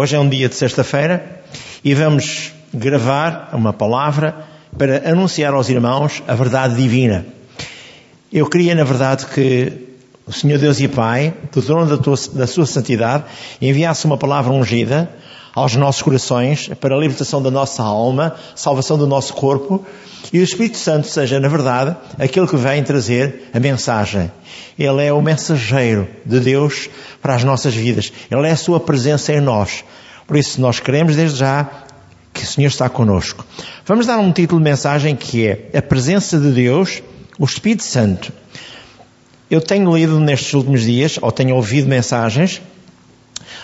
Hoje é um dia de sexta-feira e vamos gravar uma palavra para anunciar aos irmãos a verdade divina. Eu queria, na verdade, que o Senhor Deus e Pai, do trono da, tua, da sua santidade, enviasse uma palavra ungida aos nossos corações para a libertação da nossa alma, salvação do nosso corpo e o Espírito Santo seja, na verdade, aquele que vem trazer a mensagem. Ele é o mensageiro de Deus para as nossas vidas. Ele é a sua presença em nós. Por isso, nós queremos desde já que o Senhor está conosco. Vamos dar um título de mensagem que é A Presença de Deus, o Espírito Santo. Eu tenho lido nestes últimos dias, ou tenho ouvido mensagens,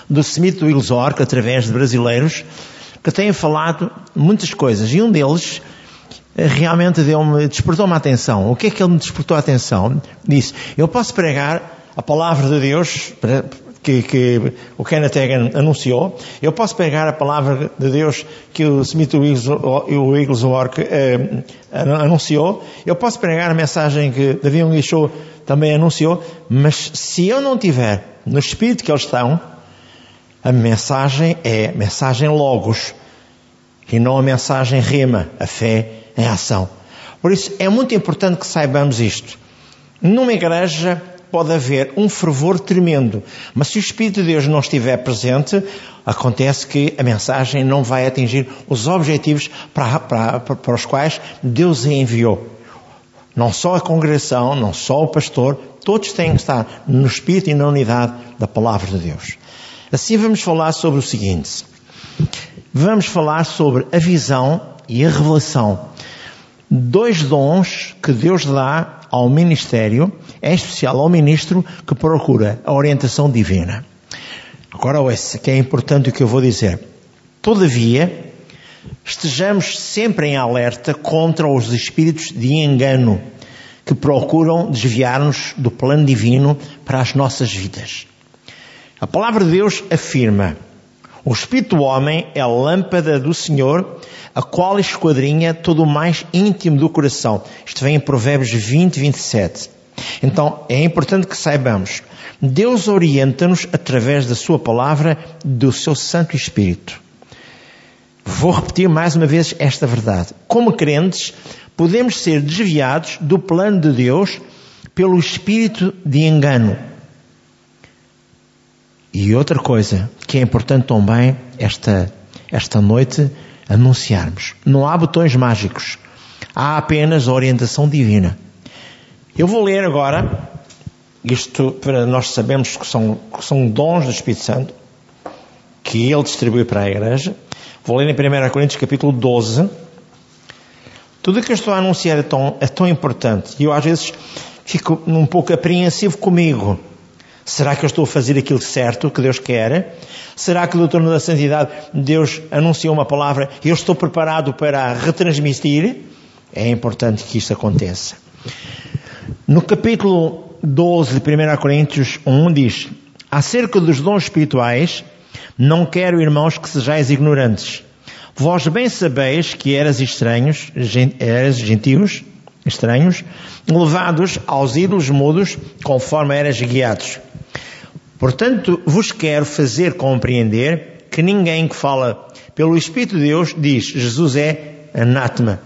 do Smith Wilsork, através de brasileiros, que têm falado muitas coisas. E um deles realmente deu-me, despertou-me a atenção. O que é que ele me despertou a atenção? Disse, eu posso pregar a palavra de Deus, que, que, o Kenneth Hagin anunciou, eu posso pregar a palavra de Deus que o Smith Wigglesworth eh, anunciou, eu posso pregar a mensagem que Davi Show também anunciou, mas se eu não tiver no espírito que eles estão, a mensagem é mensagem logos e não a mensagem rema, a fé em ação. Por isso é muito importante que saibamos isto. Numa igreja pode haver um fervor tremendo, mas se o Espírito de Deus não estiver presente, acontece que a mensagem não vai atingir os objetivos para, para, para os quais Deus a enviou. Não só a congregação, não só o pastor, todos têm que estar no Espírito e na unidade da palavra de Deus. Assim vamos falar sobre o seguinte. Vamos falar sobre a visão e a revelação. Dois dons que Deus dá ao ministério, em especial ao ministro que procura a orientação divina. Agora, esse que é importante o que eu vou dizer. Todavia, estejamos sempre em alerta contra os espíritos de engano que procuram desviar-nos do plano divino para as nossas vidas. A palavra de Deus afirma: o espírito do homem é a lâmpada do Senhor a qual esquadrinha todo o mais íntimo do coração. Isto vem em Provérbios 20, 27. Então, é importante que saibamos, Deus orienta-nos através da Sua palavra, do Seu Santo Espírito. Vou repetir mais uma vez esta verdade. Como crentes, podemos ser desviados do plano de Deus pelo espírito de engano. E outra coisa que é importante também esta, esta noite anunciarmos. Não há botões mágicos. Há apenas a orientação divina. Eu vou ler agora, isto para nós sabemos que são, que são dons do Espírito Santo, que Ele distribui para a igreja. Vou ler em 1 Coríntios capítulo 12. Tudo o que eu estou a anunciar é tão, é tão importante. E eu às vezes fico um pouco apreensivo comigo. Será que eu estou a fazer aquilo certo que Deus quer? Será que, doutor da Santidade, Deus anunciou uma palavra e eu estou preparado para retransmitir? É importante que isto aconteça. No capítulo 12 de 1 Coríntios 1 diz, acerca dos dons espirituais, não quero, irmãos, que sejais ignorantes. Vós bem sabeis que eras estranhos, eras gentios, estranhos, levados aos ídolos mudos, conforme eras guiados. Portanto, vos quero fazer compreender que ninguém que fala pelo Espírito de Deus diz Jesus é anátema.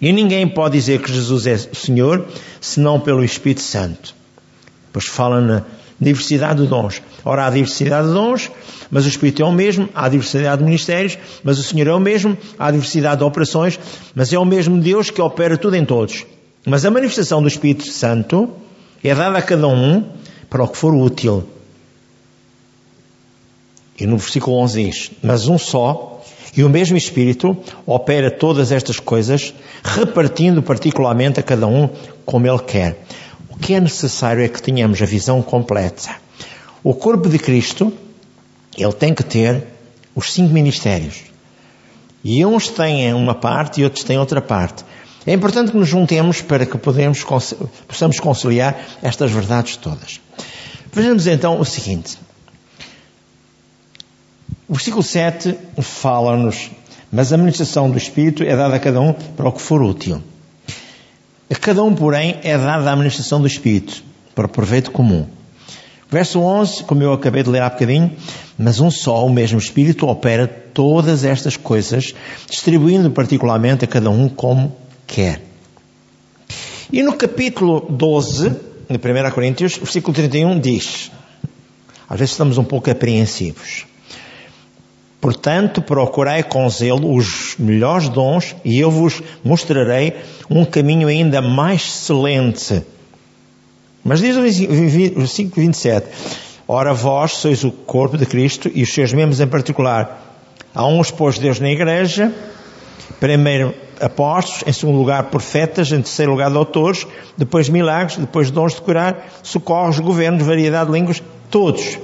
E ninguém pode dizer que Jesus é Senhor senão pelo Espírito Santo. Pois fala na diversidade de dons. Ora, há diversidade de dons, mas o Espírito é o mesmo, há diversidade de ministérios, mas o Senhor é o mesmo, há diversidade de operações, mas é o mesmo Deus que opera tudo em todos. Mas a manifestação do Espírito Santo é dada a cada um para o que for útil. E no versículo 11 diz: Mas um só, e o mesmo Espírito, opera todas estas coisas, repartindo particularmente a cada um como Ele quer. O que é necessário é que tenhamos a visão completa. O corpo de Cristo, ele tem que ter os cinco ministérios. E uns têm uma parte e outros têm outra parte. É importante que nos juntemos para que podemos, possamos conciliar estas verdades todas. Vejamos então o seguinte. O versículo 7 fala-nos, mas a ministração do Espírito é dada a cada um para o que for útil. A cada um, porém, é dada a administração do Espírito, para o proveito comum. Verso 11, como eu acabei de ler há bocadinho, mas um só, o mesmo Espírito, opera todas estas coisas, distribuindo particularmente a cada um como quer. E no capítulo 12, de 1 Coríntios, versículo 31 diz, às vezes estamos um pouco apreensivos, Portanto, procurai com zelo os melhores dons e eu vos mostrarei um caminho ainda mais excelente. Mas diz o versículo 27, Ora vós sois o corpo de Cristo e os seus membros em particular. Há uns pôs Deus na igreja, primeiro apóstolos, em segundo lugar profetas, em terceiro lugar doutores, depois milagres, depois dons de curar, socorros, governos, variedade de línguas, todos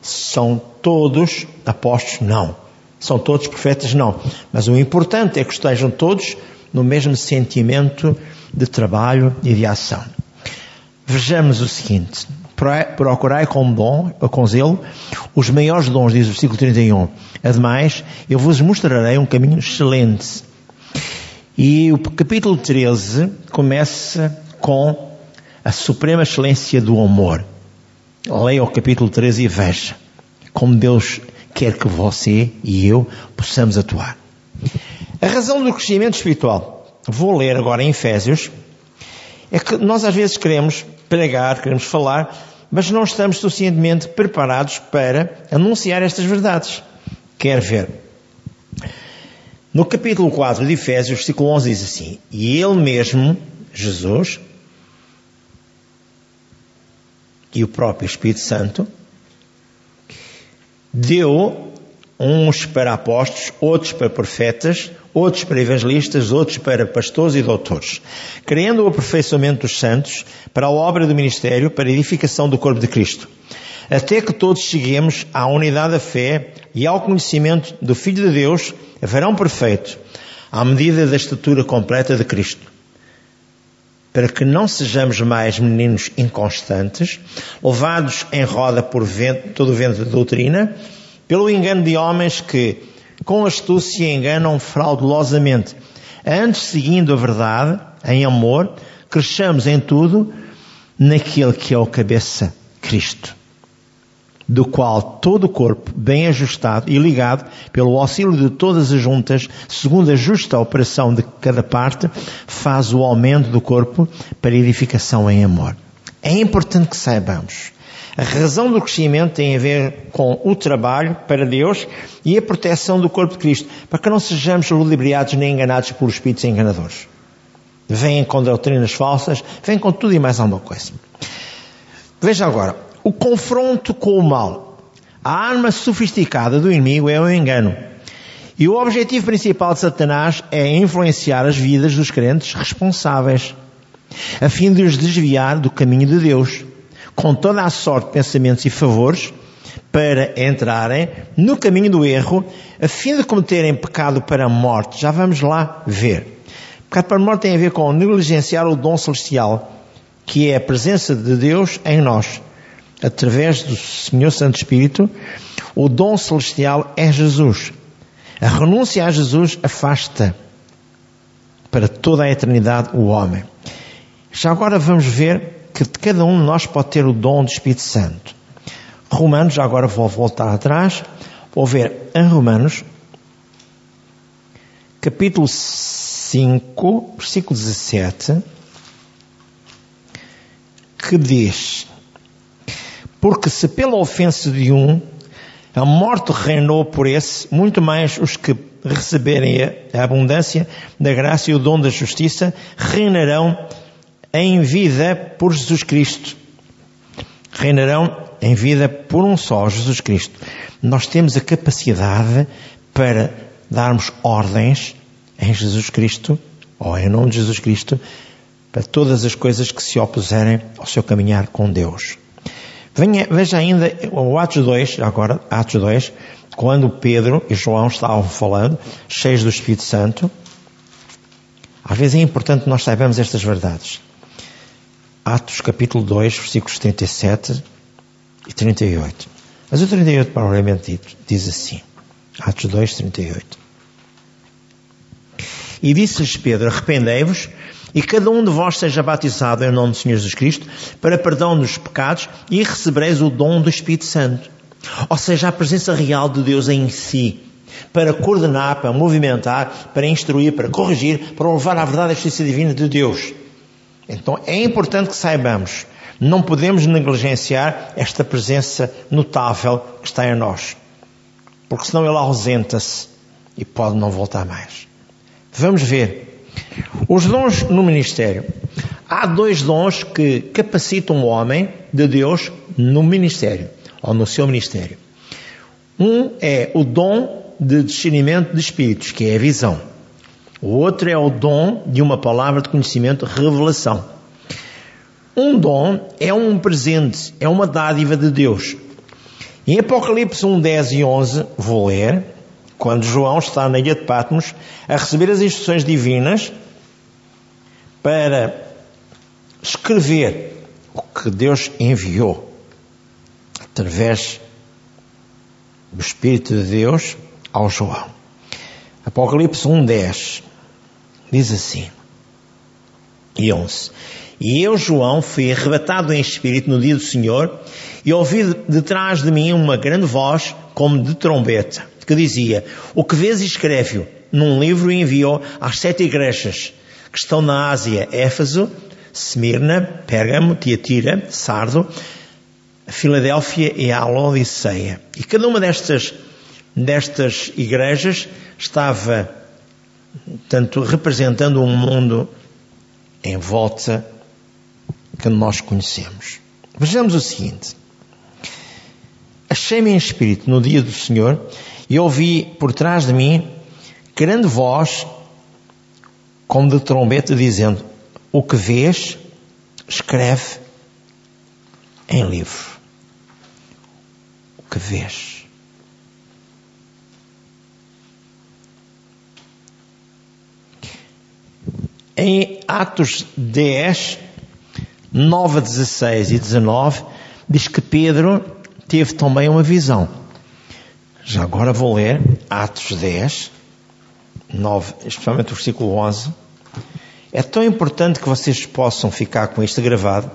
são todos apóstolos? Não. São todos profetas? Não. Mas o importante é que estejam todos no mesmo sentimento de trabalho e de ação. Vejamos o seguinte. Procurai com dom, com zelo, os maiores dons, diz o versículo 31. Ademais, eu vos mostrarei um caminho excelente. E o capítulo 13 começa com a suprema excelência do amor. Leia o capítulo 13 e veja como Deus quer que você e eu possamos atuar. A razão do crescimento espiritual, vou ler agora em Efésios, é que nós às vezes queremos pregar, queremos falar, mas não estamos suficientemente preparados para anunciar estas verdades. Quer ver? No capítulo 4 de Efésios, versículo 11 diz assim: E Ele mesmo, Jesus, e o próprio Espírito Santo, deu uns para apóstolos, outros para profetas, outros para evangelistas, outros para pastores e doutores, criando o aperfeiçoamento dos santos para a obra do ministério, para a edificação do corpo de Cristo, até que todos cheguemos à unidade da fé e ao conhecimento do Filho de Deus, varão perfeito, à medida da estatura completa de Cristo para que não sejamos mais meninos inconstantes, levados em roda por vento, todo o vento de doutrina, pelo engano de homens que, com astúcia, enganam fraudulosamente. Antes, seguindo a verdade, em amor, cresçamos em tudo naquele que é o cabeça, Cristo do qual todo o corpo, bem ajustado e ligado pelo auxílio de todas as juntas, segundo a justa operação de cada parte, faz o aumento do corpo para edificação em amor. É importante que saibamos. A razão do crescimento tem a ver com o trabalho para Deus e a proteção do corpo de Cristo, para que não sejamos ludibriados nem enganados por espíritos enganadores. Vêm com doutrinas falsas, vêm com tudo e mais alguma coisa. Veja agora, o confronto com o mal. A arma sofisticada do inimigo é o engano. E o objetivo principal de Satanás é influenciar as vidas dos crentes responsáveis, a fim de os desviar do caminho de Deus, com toda a sorte de pensamentos e favores, para entrarem no caminho do erro, a fim de cometerem pecado para a morte. Já vamos lá ver. Pecado para a morte tem a ver com negligenciar o dom celestial, que é a presença de Deus em nós através do Senhor Santo Espírito, o dom celestial é Jesus. A renúncia a Jesus afasta para toda a eternidade o homem. Já agora vamos ver que cada um de nós pode ter o dom do Espírito Santo. Romanos, já agora vou voltar atrás, vou ver em Romanos, capítulo 5, versículo 17, que diz: porque se pela ofensa de um a morte reinou por esse, muito mais os que receberem a abundância da graça e o dom da justiça reinarão em vida por Jesus Cristo. Reinarão em vida por um só, Jesus Cristo. Nós temos a capacidade para darmos ordens em Jesus Cristo, ou em nome de Jesus Cristo, para todas as coisas que se opuserem ao seu caminhar com Deus. Venha, veja ainda o Atos 2, agora, Atos 2, quando Pedro e João estavam falando, cheios do Espírito Santo. Às vezes é importante nós saibamos estas verdades. Atos capítulo 2, versículos 37 e 38. Mas o 38, provavelmente diz assim. Atos 2, 38. E disse-lhes Pedro, arrependei-vos E cada um de vós seja batizado em nome do Senhor Jesus Cristo para perdão dos pecados e recebereis o dom do Espírito Santo. Ou seja, a presença real de Deus em si. Para coordenar, para movimentar, para instruir, para corrigir, para levar à verdade a justiça divina de Deus. Então é importante que saibamos, não podemos negligenciar esta presença notável que está em nós. Porque senão ele ausenta-se e pode não voltar mais. Vamos ver. Os dons no ministério. Há dois dons que capacitam o homem de Deus no ministério, ou no seu ministério. Um é o dom de discernimento de espíritos, que é a visão. O outro é o dom de uma palavra de conhecimento, revelação. Um dom é um presente, é uma dádiva de Deus. Em Apocalipse 1, 10 e 11, vou ler, quando João está na ilha de Patmos a receber as instruções divinas para escrever o que Deus enviou através do Espírito de Deus ao João. Apocalipse 1:10 diz assim: e 11. E eu, João, fui arrebatado em espírito no dia do Senhor e ouvi de trás de mim uma grande voz como de trombeta que dizia: O que vês, escreve-o num livro e enviou às sete igrejas que estão na Ásia: Éfeso, Smirna, Pérgamo, Tiatira, Sardo, Filadélfia e a Laodiceia. E cada uma destas, destas igrejas estava, tanto representando um mundo em volta que nós conhecemos. Vejamos o seguinte. Achei-me em espírito no dia do Senhor e ouvi por trás de mim grande voz, como de trombeta, dizendo: O que vês, escreve em livro. O que vês. Em Atos 10, 9, 16 e 19, diz que Pedro teve também uma visão. Já agora vou ler Atos 10, 9, especialmente o versículo 11. É tão importante que vocês possam ficar com isto gravado,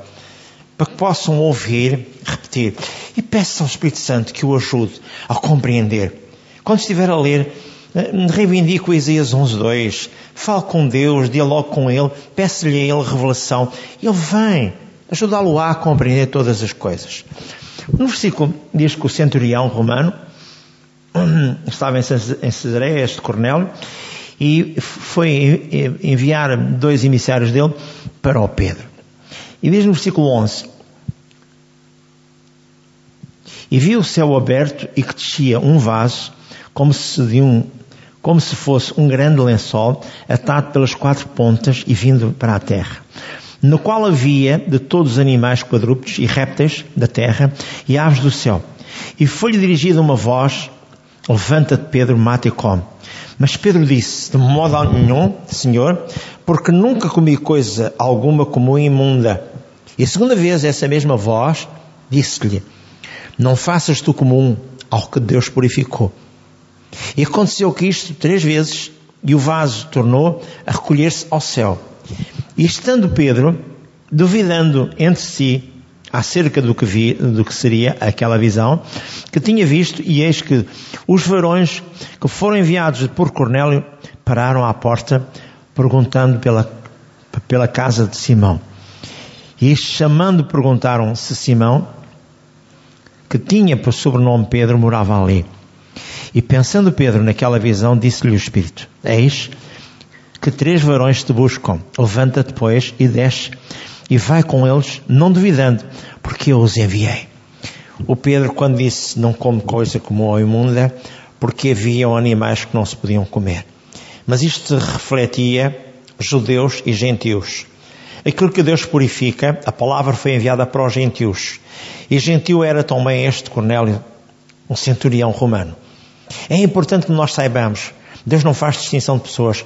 para que possam ouvir, repetir. E peço ao Espírito Santo que o ajude a compreender. Quando estiver a ler, eh, reivindico Isaías 11.2, fale com Deus, dialogue com Ele, peço-lhe a Ele revelação. Ele vem ajudá-lo a compreender todas as coisas. No versículo diz que o centurião romano estava em Cesareia, este Cornélio, e foi enviar dois emissários dele para o Pedro. E diz no versículo 11: E viu o céu aberto e que descia um vaso, como se de um como se fosse um grande lençol atado pelas quatro pontas e vindo para a terra, no qual havia de todos os animais quadrúpedes e répteis da terra e aves do céu. E foi-lhe dirigida uma voz Levanta-te, Pedro, mata e come. Mas Pedro disse, de modo nenhum, Senhor, porque nunca comi coisa alguma como imunda. E a segunda vez, essa mesma voz disse-lhe, não faças tu comum ao que Deus purificou. E aconteceu que isto três vezes, e o vaso tornou a recolher-se ao céu. E estando Pedro, duvidando entre si, acerca do que, vi, do que seria aquela visão que tinha visto, e eis que os varões que foram enviados por Cornélio pararam à porta, perguntando pela, pela casa de Simão. E chamando, perguntaram se Simão, que tinha por sobrenome Pedro, morava ali. E pensando Pedro naquela visão, disse-lhe o Espírito: Eis que três varões te buscam. Levanta-te, pois, e desce e vai com eles, não duvidando, porque eu os enviei. O Pedro, quando disse não come coisa como ou imunda, porque haviam animais que não se podiam comer. Mas isto refletia judeus e gentios. Aquilo que Deus purifica, a palavra foi enviada para os gentios. E gentio era também este Cornélio, um centurião romano. É importante que nós saibamos, Deus não faz distinção de pessoas.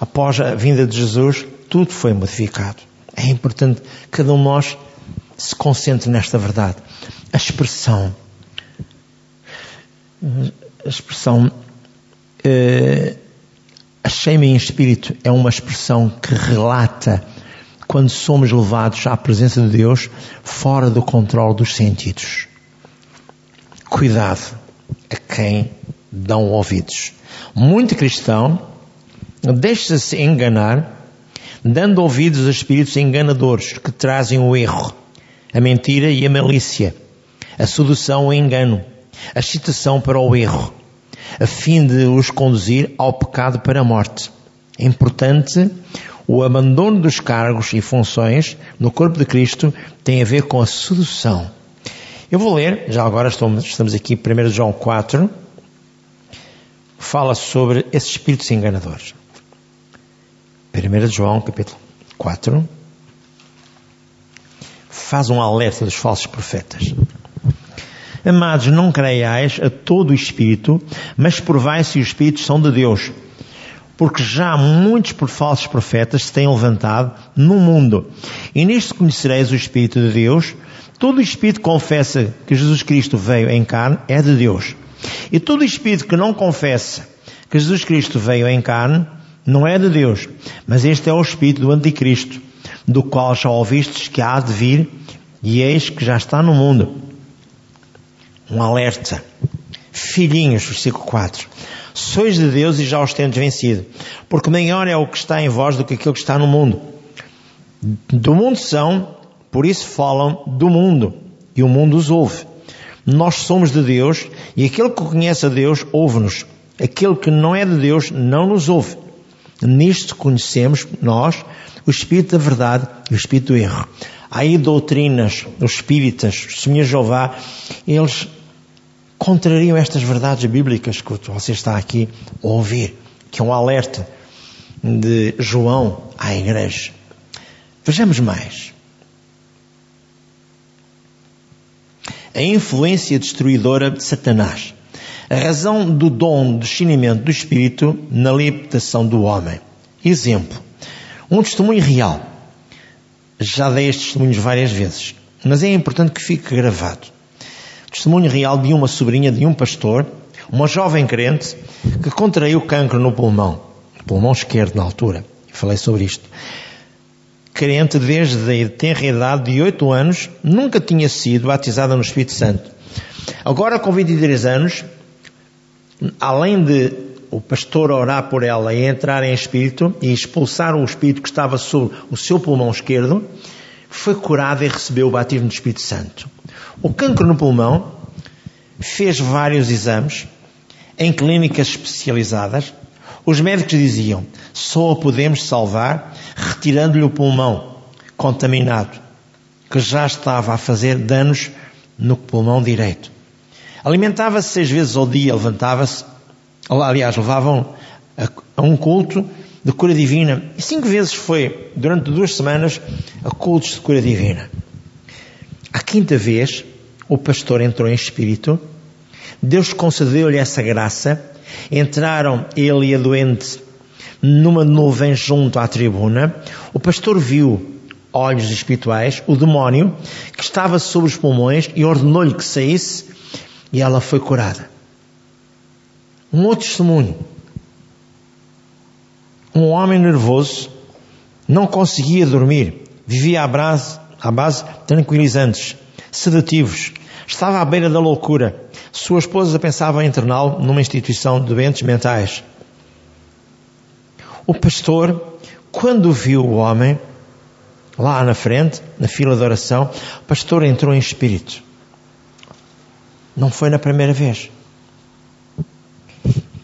Após a vinda de Jesus, tudo foi modificado. É importante que cada um de nós se concentre nesta verdade. A expressão, a expressão, as Cheio-me em espírito é uma expressão que relata quando somos levados à presença de Deus fora do controle dos sentidos. Cuidado a quem dão ouvidos. Muito cristão deixa-se enganar, dando ouvidos a espíritos enganadores que trazem o erro, a mentira e a malícia, a sedução e o engano, a excitação para o erro, a fim de os conduzir ao pecado para a morte. É importante o abandono dos cargos e funções no corpo de Cristo tem a ver com a sedução. Eu vou ler, já agora estamos, aqui, 1 João 4, fala sobre esses espíritos enganadores. 1 João, capítulo 4, faz um alerta dos falsos profetas. Amados, não creiais a todo o Espírito, mas provai se os Espíritos são de Deus. Porque já muitos por falsos profetas se têm levantado no mundo. E nisto conhecereis o Espírito de Deus. Todo o Espírito que confessa que Jesus Cristo veio em carne é de Deus. E todo o Espírito que não confessa que Jesus Cristo veio em carne não é de Deus. Mas este é o Espírito do Anticristo, do qual já ouvistes que há de vir, e eis que já está no mundo um alerta. Filhinhos, versículo 4. Sois de Deus e já os tendes vencido, porque maior é o que está em vós do que aquilo que está no mundo. Do mundo são, por isso falam do mundo, e o mundo os ouve. Nós somos de Deus, e aquele que conhece a Deus ouve-nos. Aquele que não é de Deus não nos ouve. Nisto conhecemos, nós, o Espírito da verdade e o Espírito do erro. Há aí doutrinas, os espíritas, os Senhor Jeová, eles contrariam estas verdades bíblicas que você está aqui a ouvir, que é um alerta de João à igreja. Vejamos mais. A influência destruidora de Satanás. A razão do dom do discernimento do Espírito na libertação do homem. Exemplo. Um testemunho real. Já dei estes testemunhos várias vezes, mas é importante que fique gravado. Testemunho real de uma sobrinha de um pastor, uma jovem crente, que contraiu cancro no pulmão, pulmão esquerdo na altura. Falei sobre isto. Crente desde a tenra idade de 8 anos, nunca tinha sido batizada no Espírito Santo. Agora, com 23 anos, além de o pastor orar por ela e entrar em espírito e expulsar o espírito que estava sobre o seu pulmão esquerdo, foi curada e recebeu o batismo do Espírito Santo. O cancro no pulmão fez vários exames em clínicas especializadas. Os médicos diziam: só o podemos salvar retirando-lhe o pulmão contaminado, que já estava a fazer danos no pulmão direito. Alimentava-se seis vezes ao dia, levantava-se, aliás, levavam a, um culto de cura divina. E cinco vezes foi, durante duas semanas, a cultos de cura divina. A quinta vez, o pastor entrou em espírito, Deus concedeu-lhe essa graça, entraram ele e a doente numa nuvem junto à tribuna, o pastor viu, olhos espirituais, o demónio que estava sobre os pulmões e ordenou-lhe que saísse e ela foi curada. Um outro testemunho. Um homem nervoso não conseguia dormir, vivia à base, à base tranquilizantes, sedativos, estava à beira da loucura. Sua esposa pensava em interná-lo numa instituição de doentes mentais. O pastor, quando viu o homem, lá na frente, na fila de oração, o pastor entrou em espírito. Não foi na primeira vez.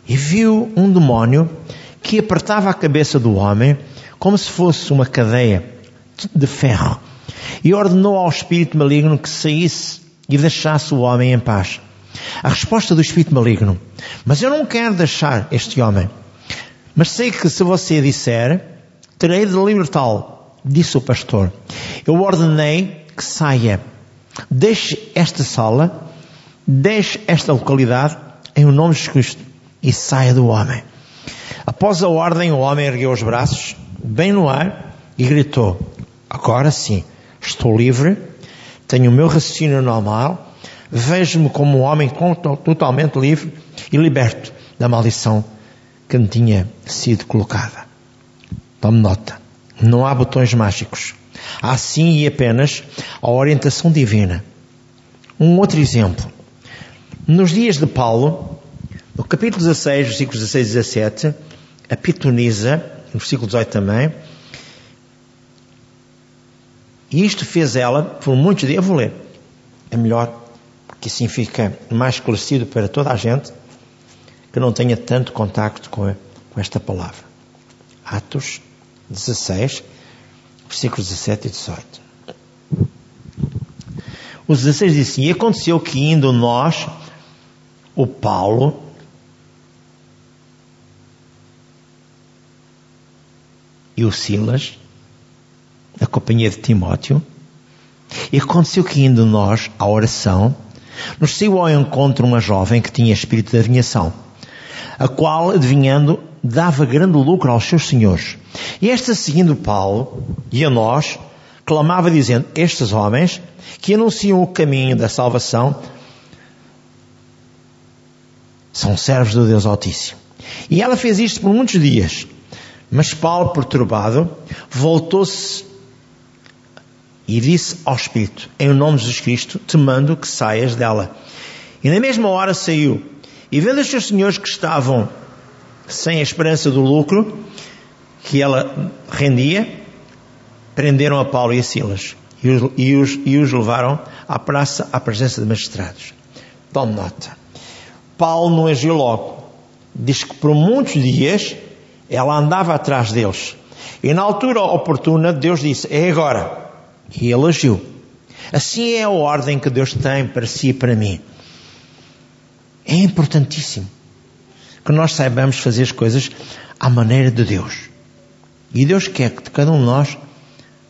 E viu um demónio que apertava a cabeça do homem como se fosse uma cadeia de ferro e ordenou ao espírito maligno que saísse e deixasse o homem em paz. A resposta do espírito maligno: Mas eu não quero deixar este homem. Mas sei que se você disser, terei de libertá-lo, disse o pastor. Eu ordenei que saia. Deixe esta sala, deixe esta localidade, em o nome de Jesus e saia do homem. Após a ordem, o homem ergueu os braços, bem no ar, e gritou: Agora sim, estou livre, tenho o meu raciocínio normal, vejo-me como um homem totalmente livre e liberto da maldição que não tinha sido colocada. Tome nota. Não há botões mágicos. Há sim e apenas a orientação divina. Um outro exemplo. Nos dias de Paulo, no capítulo 16, versículos 16 e 17, a pitonisa, no versículo 18 também, e isto fez ela por muitos dias. Eu vou ler. É melhor, porque assim fica mais esclarecido para toda a gente que não tenha tanto contacto com, com esta palavra. Atos 16, versículos 17 e 18. Os 16 diz assim: E aconteceu que indo nós, o Paulo, e o Silas, a companhia de Timóteo, e aconteceu que indo nós à oração, nos saiu ao encontro uma jovem que tinha espírito de adivinhação a qual, adivinhando, dava grande lucro aos seus senhores. E esta, seguindo Paulo e a nós, clamava dizendo: Estes homens que anunciam o caminho da salvação são servos do Deus Altíssimo. E ela fez isto por muitos dias. Mas Paulo, perturbado, voltou-se e disse ao Espírito, em nome de Jesus Cristo, te mando que saias dela. E na mesma hora saiu. E vendo os seus senhores que estavam sem a esperança do lucro que ela rendia, prenderam a Paulo e a Silas e os, e os, e os levaram à praça à presença de magistrados. Tome nota. Paulo não agiu logo. Diz que por muitos dias ela andava atrás deles. E na altura oportuna Deus disse, é agora. E ele agiu. Assim é a ordem que Deus tem para si e para mim. É importantíssimo que nós saibamos fazer as coisas à maneira de Deus. E Deus quer que cada um de nós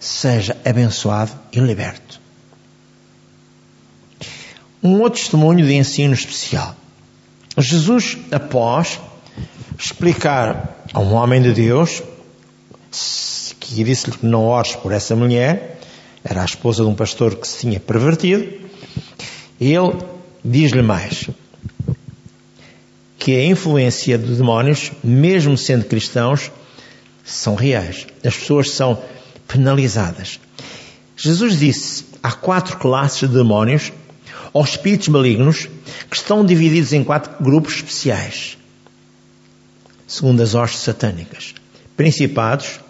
seja abençoado e liberto. Um outro testemunho de ensino especial. Jesus, após explicar a um homem de Deus, que disse-lhe que não ores por essa mulher, era a esposa de um pastor que se tinha pervertido, ele diz-lhe mais: que a influência de demónios, mesmo sendo cristãos, são reais. As pessoas são penalizadas. Jesus disse: há quatro classes de demónios ou espíritos malignos que estão divididos em quatro grupos especiais, segundo as hostes satânicas: principados,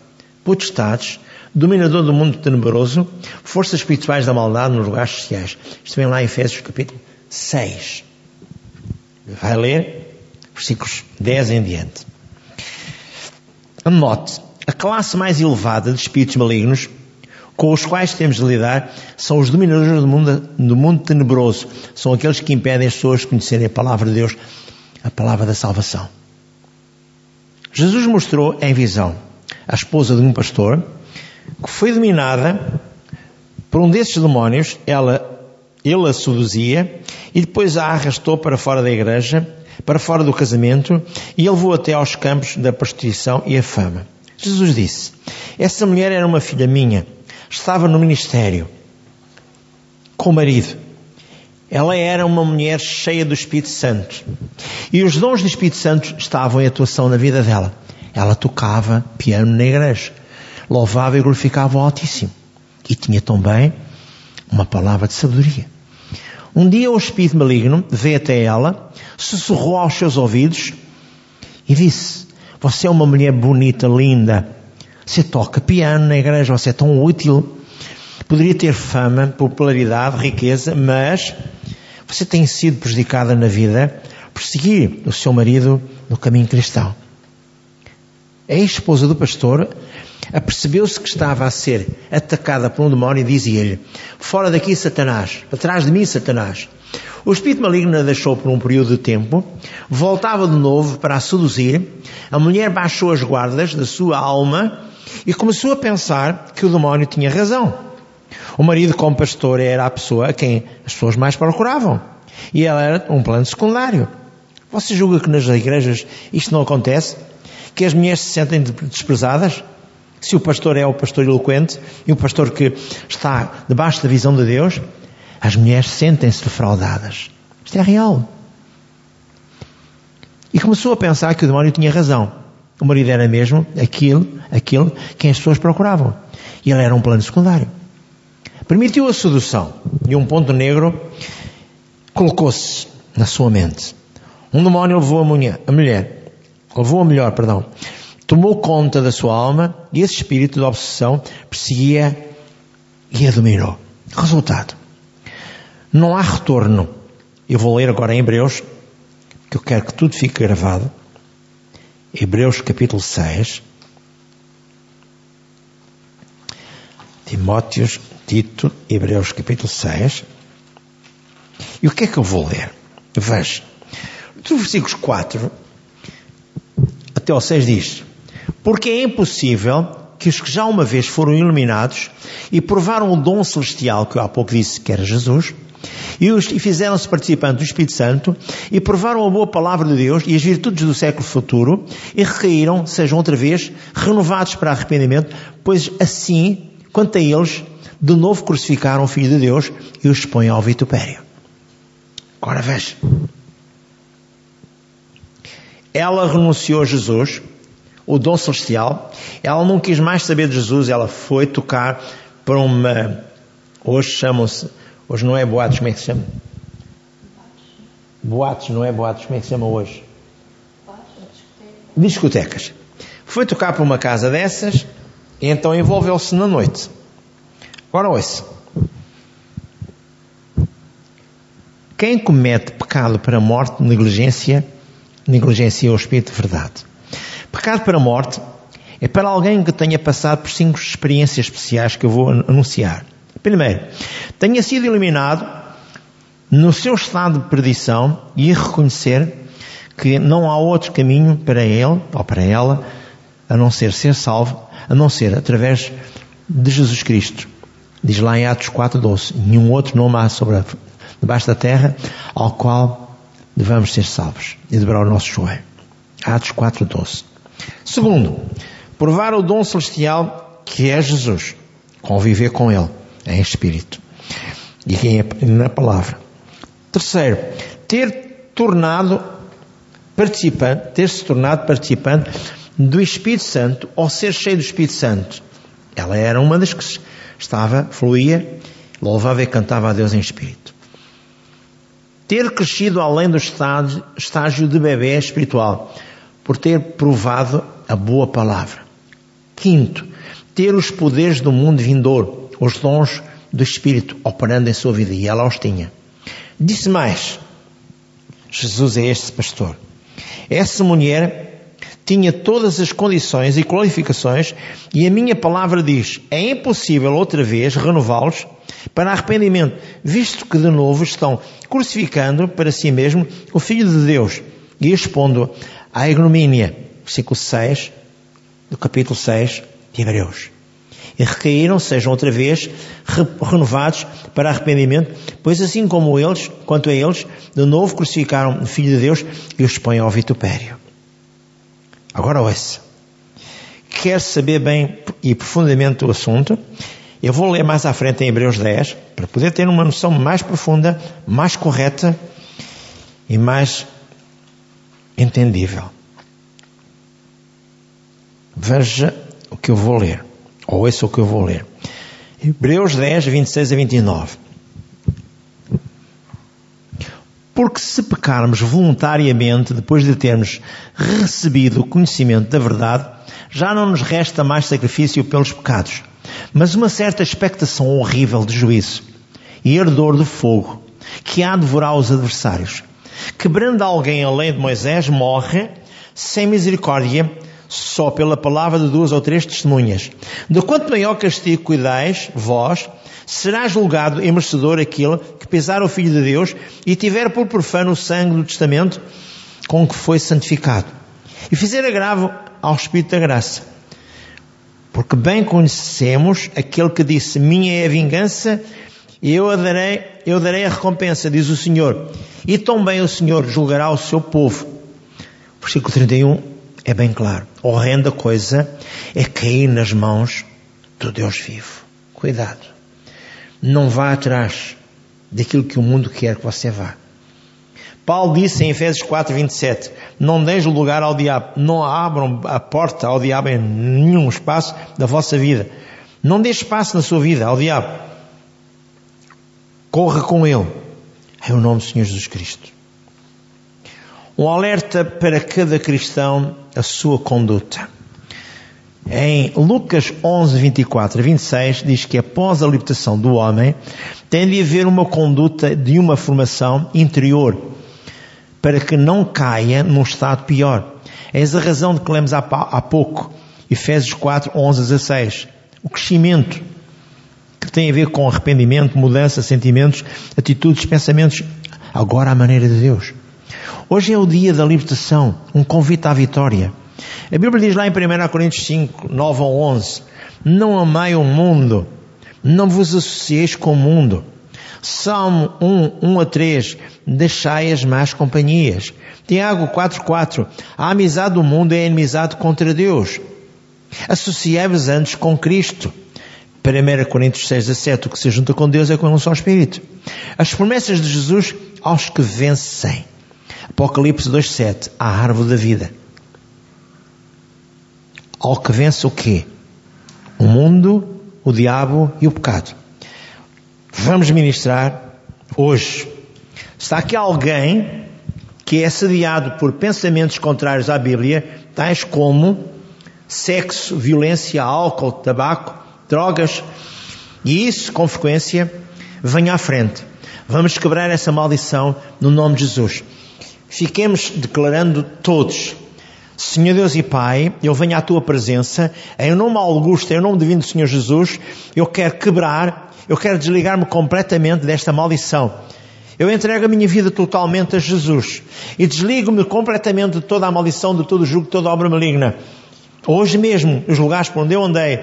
potestades, dominador do mundo tenebroso, forças espirituais da maldade nos lugares sociais. Isto vem lá em Efésios capítulo 6. Vai ler versículos 10 em diante. Anote, a classe mais elevada de espíritos malignos com os quais temos de lidar são os dominadores do mundo, do mundo tenebroso. São aqueles que impedem as pessoas de conhecerem a palavra de Deus, a palavra da salvação. Jesus mostrou em visão a esposa de um pastor que foi dominada por um desses demónios, ela, ele a seduzia e depois a arrastou para fora da igreja para fora do casamento e ele levou até aos campos da prostituição e a fama. Jesus disse: Essa mulher era uma filha minha, estava no ministério com o marido. Ela era uma mulher cheia do Espírito Santo. E os dons do Espírito Santo estavam em atuação na vida dela. Ela tocava piano na igreja, louvava e glorificava o Altíssimo. E tinha também uma palavra de sabedoria. Um dia o espírito maligno veio até ela, sussurrou aos seus ouvidos e disse: Você é uma mulher bonita, linda. Você toca piano na igreja, você é tão útil. Poderia ter fama, popularidade, riqueza, mas você tem sido prejudicada na vida por seguir o seu marido no caminho cristão. A esposa do pastor apercebeu-se que estava a ser atacada por um demónio e dizia-lhe: Fora daqui, Satanás, atrás de mim, Satanás. O espírito maligno a deixou por um período de tempo, voltava de novo para a seduzir, a mulher baixou as guardas da sua alma e começou a pensar que o demónio tinha razão. O marido, como pastor, era a pessoa a quem as pessoas mais procuravam. E ela era um plano secundário. Você julga que nas igrejas isto não acontece? Que as mulheres se sentem desprezadas? Se o pastor é o pastor eloquente e o pastor que está debaixo da visão de Deus, as mulheres sentem-se defraudadas. Isto é real. E começou a pensar que o demónio tinha razão. O marido era mesmo aquilo, aquilo que as pessoas procuravam. E ele era um plano secundário. Permitiu a sedução. E um ponto negro colocou-se na sua mente. Um demónio levou a mulher, a mulher, levou a melhor, perdão, tomou conta da sua alma e esse espírito de obsessão perseguia e a dominou. Resultado. Não há retorno. Eu vou ler agora em Hebreus, que eu quero que tudo fique gravado. Hebreus capítulo 6. Timóteos, Tito, Hebreus capítulo 6. E o que é que eu vou ler? Veja. Dos versículos 4 até ao 6 diz: Porque é impossível que os que já uma vez foram iluminados e provaram o dom celestial que eu há pouco disse que era Jesus, e, os, e fizeram-se participantes do Espírito Santo, e provaram a boa palavra de Deus e as virtudes do século futuro, e recaíram, sejam outra vez, renovados para arrependimento, pois assim, quanto a eles, de novo crucificaram o Filho de Deus e os expõem ao vitupério. Agora veja. Ela renunciou a Jesus, o dom celestial. Ela não quis mais saber de Jesus, ela foi tocar para uma. Hoje chamam-se. Hoje não é boatos, como é que se chama? Boatos, não é boatos, como é que se chama hoje? Discotecas. Foi tocar para uma casa dessas e então envolveu-se na noite. Agora ouça. Quem comete pecado para a morte, negligência, negligência o Espírito de verdade. Pecado para a morte é para alguém que tenha passado por cinco experiências especiais que eu vou anunciar. Primeiro, tenha sido eliminado no seu estado de perdição e reconhecer que não há outro caminho para ele ou para ela a não ser ser salvo, a não ser através de Jesus Cristo. Diz lá em Atos 4:12, nenhum outro nome há sobre a, debaixo da terra ao qual devamos ser salvos e dobrar o nosso joelho. Atos 4:12. Segundo, provar o dom celestial que é Jesus, conviver com Ele em espírito e na palavra. Terceiro, ter tornado participante, ter se tornado participante do Espírito Santo ou ser cheio do Espírito Santo. Ela era uma das que estava, fluía, louvava e cantava a Deus em espírito. Ter crescido além do estágio, estágio de bebê espiritual por ter provado a boa palavra. Quinto, ter os poderes do mundo vindouro, os dons do Espírito operando em sua vida, e ela os tinha. Disse mais: Jesus é este pastor. Essa mulher tinha todas as condições e qualificações, e a minha palavra diz: é impossível outra vez renová-los para arrependimento, visto que de novo estão crucificando para si mesmo o Filho de Deus e expondo à ignomínia. Versículo 6 do capítulo 6 de Hebreus. E recaíram, sejam outra vez renovados para arrependimento, pois assim como eles, quanto a eles, de novo crucificaram o Filho de Deus e os expõem ao vitupério. Agora ouça. Quer saber bem e profundamente o assunto? Eu vou ler mais à frente em Hebreus 10, para poder ter uma noção mais profunda, mais correta e mais entendível. Veja o que eu vou ler, ou esse é o que eu vou ler. Hebreus 10, 26 a 29. Porque se pecarmos voluntariamente depois de termos recebido o conhecimento da verdade, já não nos resta mais sacrifício pelos pecados, mas uma certa expectação horrível de juízo e ardor de fogo que há de devorar os adversários. Quebrando alguém a lei de Moisés, morre sem misericórdia, só pela palavra de duas ou três testemunhas. De quanto maior castigo cuidais, vós, será julgado e merecedor aquele que pesar o Filho de Deus e tiver por profano o sangue do testamento com que foi santificado. E fizer agravo ao Espírito da graça. Porque bem conhecemos aquele que disse, minha é a vingança, eu darei, eu darei a recompensa, diz o Senhor. E também o Senhor julgará o seu povo. Versículo 31 é bem claro. Horrenda coisa é cair nas mãos do Deus vivo. Cuidado. Não vá atrás daquilo que o mundo quer que você vá. Paulo disse em Efésios 4, 27, não deis lugar ao diabo, não abram a porta ao diabo em nenhum espaço da vossa vida. Não dê espaço na sua vida ao diabo. Corra com ele. Em o nome do Senhor Jesus Cristo. Um alerta para cada cristão a sua conduta. Em Lucas 11, 24 a 26, diz que após a libertação do homem, tem de haver uma conduta de uma formação interior, para que não caia num estado pior. Eis a razão de que lemos há, há pouco, Efésios 4, 11 a 16. O crescimento, que tem a ver com arrependimento, mudança, sentimentos, atitudes, pensamentos, agora à maneira de Deus. Hoje é o dia da libertação, um convite à vitória. A Bíblia diz lá em 1 Coríntios 5, 9 ou 11: Não amai o mundo, não vos associeis com o mundo. Salmo 1, 1 a 3, deixai as más companhias. Tiago 4, 4, a amizade do mundo é inimizade contra Deus. Associai-vos antes com Cristo. 1 Coríntios 6, 17, o que se junta com Deus é com um só Espírito. As promessas de Jesus aos que vencem. Apocalipse 2, 7, a árvore da vida ao que vence o quê? O mundo, o diabo e o pecado. Vamos ministrar hoje. Está aqui alguém que é sediado por pensamentos contrários à Bíblia, tais como sexo, violência, álcool, tabaco, drogas, e isso, com frequência, vem à frente. Vamos quebrar essa maldição no nome de Jesus. Fiquemos declarando todos Senhor Deus e Pai, eu venho à tua presença, em nome augusto, em nome divino do Senhor Jesus, eu quero quebrar, eu quero desligar-me completamente desta maldição. Eu entrego a minha vida totalmente a Jesus e desligo-me completamente de toda a maldição, de todo o jugo, de toda a obra maligna. Hoje mesmo, os lugares por onde eu andei,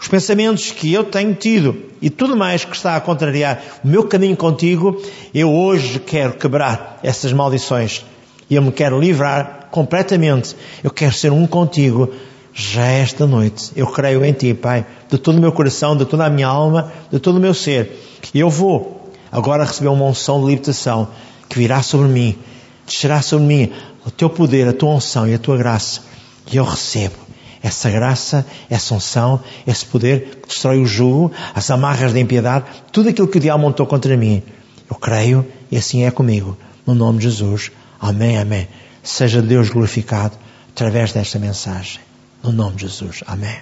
os pensamentos que eu tenho tido e tudo mais que está a contrariar o meu caminho contigo, eu hoje quero quebrar essas maldições e eu me quero livrar completamente. Eu quero ser um contigo já esta noite. Eu creio em ti, Pai, de todo o meu coração, de toda a minha alma, de todo o meu ser. E eu vou agora receber uma unção de libertação que virá sobre mim, descerá sobre mim o teu poder, a tua unção e a tua graça. E eu recebo essa graça, essa unção, esse poder que destrói o jugo, as amarras da impiedade, tudo aquilo que o diabo montou contra mim. Eu creio e assim é comigo. No nome de Jesus. Amém, amém. Seja Deus glorificado através desta mensagem. No nome de Jesus. Amém.